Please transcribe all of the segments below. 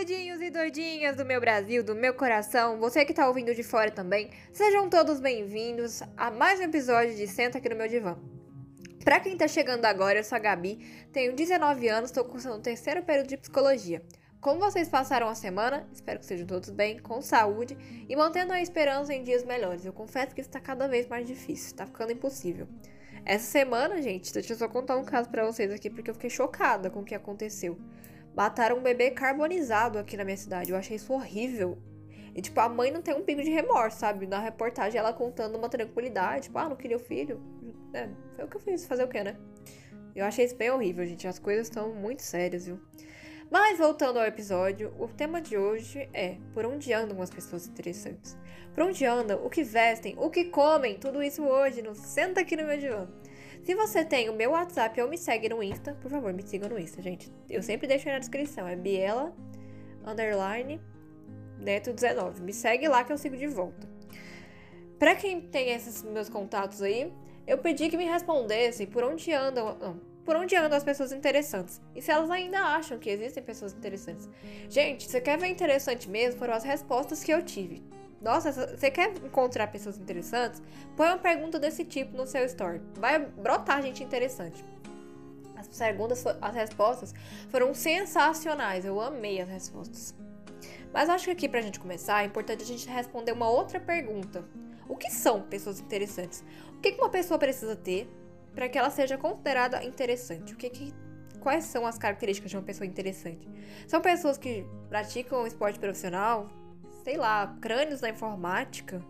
doidinhos e doidinhas do meu Brasil, do meu coração, você que tá ouvindo de fora também, sejam todos bem-vindos a mais um episódio de Senta aqui no meu divã. Pra quem tá chegando agora, eu sou a Gabi, tenho 19 anos, tô cursando o terceiro período de psicologia. Como vocês passaram a semana? Espero que sejam todos bem, com saúde e mantendo a esperança em dias melhores. Eu confesso que isso tá cada vez mais difícil, tá ficando impossível. Essa semana, gente, deixa eu só contar um caso para vocês aqui porque eu fiquei chocada com o que aconteceu. Mataram um bebê carbonizado aqui na minha cidade. Eu achei isso horrível. E, tipo, a mãe não tem um pingo de remorso, sabe? Na reportagem, ela contando uma tranquilidade. Tipo, ah, não queria o filho. É, foi o que eu fiz. Fazer o quê, né? Eu achei isso bem horrível, gente. As coisas estão muito sérias, viu? Mas voltando ao episódio, o tema de hoje é por onde andam as pessoas interessantes? Por onde andam, o que vestem, o que comem, tudo isso hoje no Senta aqui no meu divã. Se você tem o meu WhatsApp ou me segue no Insta, por favor, me siga no Insta, gente. Eu sempre deixo aí na descrição. É Biela underline Neto 19. Me segue lá que eu sigo de volta. Para quem tem esses meus contatos aí, eu pedi que me respondessem por onde andam, não, por onde andam as pessoas interessantes e se elas ainda acham que existem pessoas interessantes. Gente, você quer ver interessante mesmo? Foram as respostas que eu tive. Nossa, você quer encontrar pessoas interessantes? Põe uma pergunta desse tipo no seu story. Vai brotar gente interessante. As perguntas, as respostas foram sensacionais. Eu amei as respostas. Mas acho que aqui pra gente começar é importante a gente responder uma outra pergunta. O que são pessoas interessantes? O que uma pessoa precisa ter para que ela seja considerada interessante? O que, que quais são as características de uma pessoa interessante? São pessoas que praticam esporte profissional, sei lá, crânios na informática,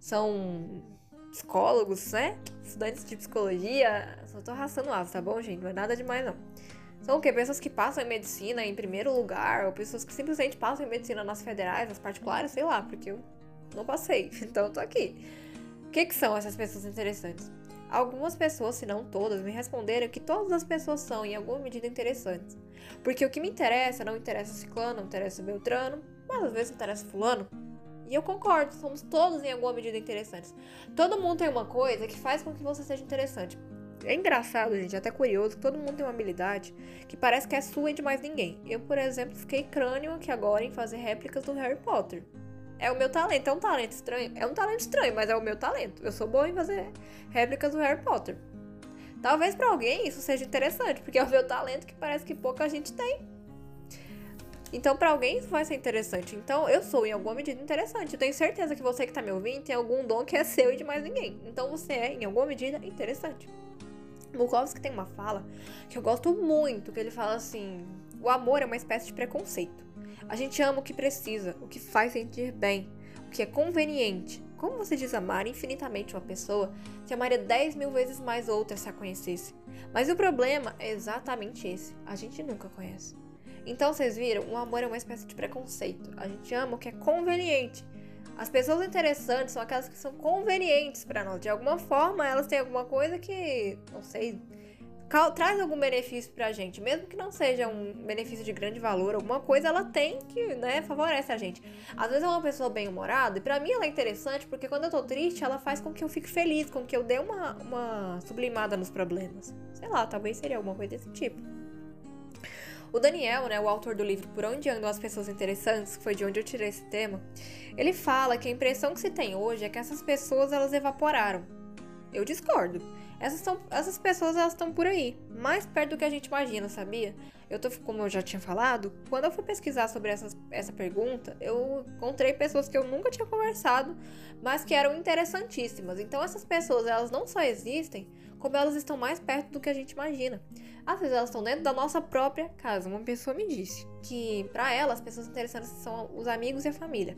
são psicólogos, né? Estudantes de psicologia. Só tô arrastando asa, tá bom, gente? Não é nada demais, não. São o quê? Pessoas que passam em medicina em primeiro lugar, ou pessoas que simplesmente passam em medicina nas federais, nas particulares, sei lá, porque eu não passei, então tô aqui. O que, que são essas pessoas interessantes? Algumas pessoas, se não todas, me responderam que todas as pessoas são, em alguma medida, interessantes. Porque o que me interessa não interessa ciclano, não interessa beltrano, mas às vezes interessa fulano. E eu concordo, somos todos em alguma medida interessantes. Todo mundo tem uma coisa que faz com que você seja interessante. É engraçado, gente, até curioso, que todo mundo tem uma habilidade que parece que é sua e de mais ninguém. Eu, por exemplo, fiquei crânio aqui agora em fazer réplicas do Harry Potter. É o meu talento, é um talento estranho. É um talento estranho, mas é o meu talento. Eu sou boa em fazer réplicas do Harry Potter. Talvez para alguém isso seja interessante, porque é o meu talento que parece que pouca gente tem. Então, para alguém isso vai ser interessante. Então, eu sou em alguma medida interessante. Eu tenho certeza que você que tá me ouvindo tem algum dom que é seu e de mais ninguém. Então, você é em alguma medida interessante. Bukowski tem uma fala que eu gosto muito, que ele fala assim: "O amor é uma espécie de preconceito. A gente ama o que precisa, o que faz sentir bem, o que é conveniente. Como você diz amar infinitamente uma pessoa, se amaria 10 mil vezes mais outra se a conhecesse. Mas o problema é exatamente esse: a gente nunca conhece. Então vocês viram, o amor é uma espécie de preconceito. A gente ama o que é conveniente. As pessoas interessantes são aquelas que são convenientes para nós. De alguma forma, elas têm alguma coisa que, não sei, traz algum benefício pra gente, mesmo que não seja um benefício de grande valor, alguma coisa ela tem que, né, favorece a gente. Às vezes é uma pessoa bem-humorada, e pra mim ela é interessante porque quando eu tô triste, ela faz com que eu fique feliz, com que eu dê uma, uma sublimada nos problemas. Sei lá, talvez seria alguma coisa desse tipo. O Daniel, né, o autor do livro Por Onde Andam as Pessoas Interessantes, que foi de onde eu tirei esse tema, ele fala que a impressão que se tem hoje é que essas pessoas elas evaporaram. Eu discordo. Essas, são, essas pessoas elas estão por aí, mais perto do que a gente imagina, sabia? Eu tô, como eu já tinha falado, quando eu fui pesquisar sobre essas, essa pergunta, eu encontrei pessoas que eu nunca tinha conversado, mas que eram interessantíssimas. Então essas pessoas, elas não só existem, como elas estão mais perto do que a gente imagina. Às vezes elas estão dentro da nossa própria casa. Uma pessoa me disse que para ela as pessoas interessantes são os amigos e a família.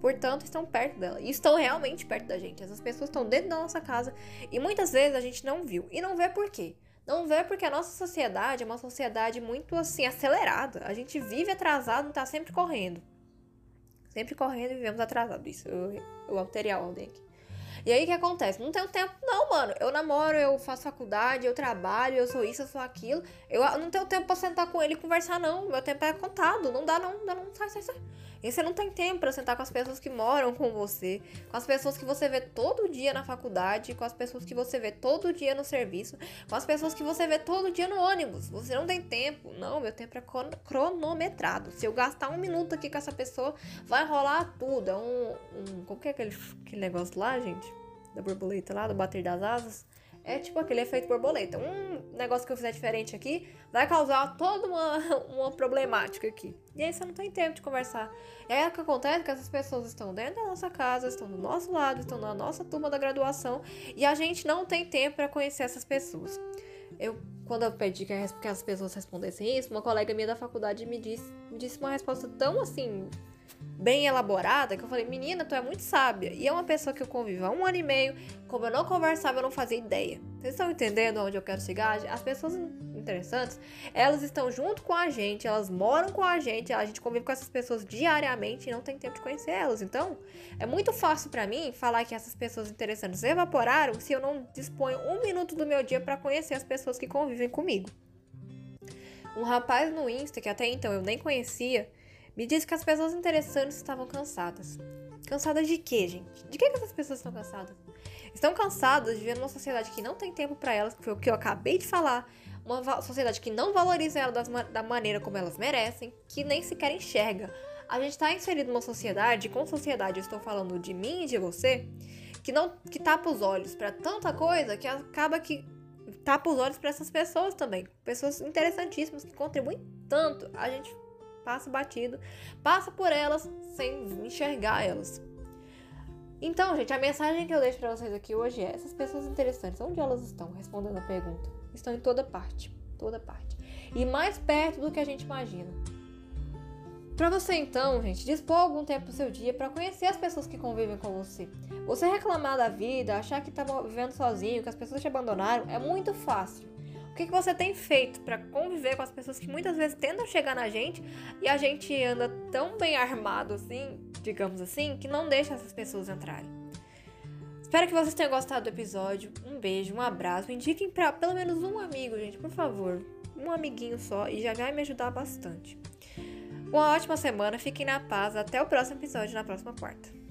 Portanto, estão perto dela. E estão realmente perto da gente. Essas pessoas estão dentro da nossa casa e muitas vezes a gente não viu. E não vê por quê? Não vê porque a nossa sociedade é uma sociedade muito assim acelerada. A gente vive atrasado, tá sempre correndo. Sempre correndo e vivemos atrasado. Isso eu, eu alterei a ordem aqui. E aí o que acontece? Não tenho tempo, não, mano. Eu namoro, eu faço faculdade, eu trabalho, eu sou isso, eu sou aquilo. Eu não tenho tempo pra sentar com ele e conversar, não. Meu tempo é contado. Não dá, não, não não. Sai, sai, sai. E você não tem tempo para sentar com as pessoas que moram com você, com as pessoas que você vê todo dia na faculdade, com as pessoas que você vê todo dia no serviço, com as pessoas que você vê todo dia no ônibus. Você não tem tempo. Não, meu tempo é cronometrado. Se eu gastar um minuto aqui com essa pessoa, vai rolar tudo. É um. um qual que é aquele, aquele negócio lá, gente? Da borboleta lá, do bater das asas? É tipo aquele efeito borboleta. Um negócio que eu fizer diferente aqui vai causar toda uma, uma problemática aqui. E aí você não tem tempo de conversar. E aí o que acontece é que essas pessoas estão dentro da nossa casa, estão do nosso lado, estão na nossa turma da graduação e a gente não tem tempo para conhecer essas pessoas. Eu, quando eu pedi que, as pessoas respondessem isso, uma colega minha da faculdade me disse, me disse uma resposta tão assim bem elaborada que eu falei, menina, tu é muito sábia. E é uma pessoa que eu convivo há um ano e meio, como eu não conversava, eu não fazia ideia. Vocês estão entendendo onde eu quero chegar? As pessoas interessantes, elas estão junto com a gente, elas moram com a gente, a gente convive com essas pessoas diariamente e não tem tempo de conhecer elas. Então, é muito fácil para mim falar que essas pessoas interessantes evaporaram se eu não disponho um minuto do meu dia para conhecer as pessoas que convivem comigo. Um rapaz no Insta, que até então eu nem conhecia, me disse que as pessoas interessantes estavam cansadas. Cansadas de quê, gente? De que, que essas pessoas estão cansadas? Estão cansadas de viver numa sociedade que não tem tempo para elas, que foi o que eu acabei de falar. Uma sociedade que não valoriza elas da maneira como elas merecem, que nem sequer enxerga. A gente está inserido numa sociedade, com sociedade eu estou falando de mim e de você, que não que tapa os olhos para tanta coisa que acaba que tapa os olhos para essas pessoas também. Pessoas interessantíssimas que contribuem tanto. A gente passa batido, passa por elas sem enxergar elas. Então, gente, a mensagem que eu deixo para vocês aqui hoje é: essas pessoas interessantes, onde elas estão? Respondendo a pergunta. Estão em toda parte, toda parte. E mais perto do que a gente imagina. Para você então, gente, dispor algum tempo do seu dia para conhecer as pessoas que convivem com você. Você reclamar da vida, achar que tá vivendo sozinho, que as pessoas te abandonaram, é muito fácil. O que, que você tem feito para conviver com as pessoas que muitas vezes tentam chegar na gente e a gente anda tão bem armado assim, digamos assim, que não deixa essas pessoas entrarem? Espero que vocês tenham gostado do episódio. Um beijo, um abraço. Indiquem para pelo menos um amigo, gente, por favor. Um amiguinho só e já vai me ajudar bastante. Uma ótima semana, fiquem na paz. Até o próximo episódio, na próxima quarta.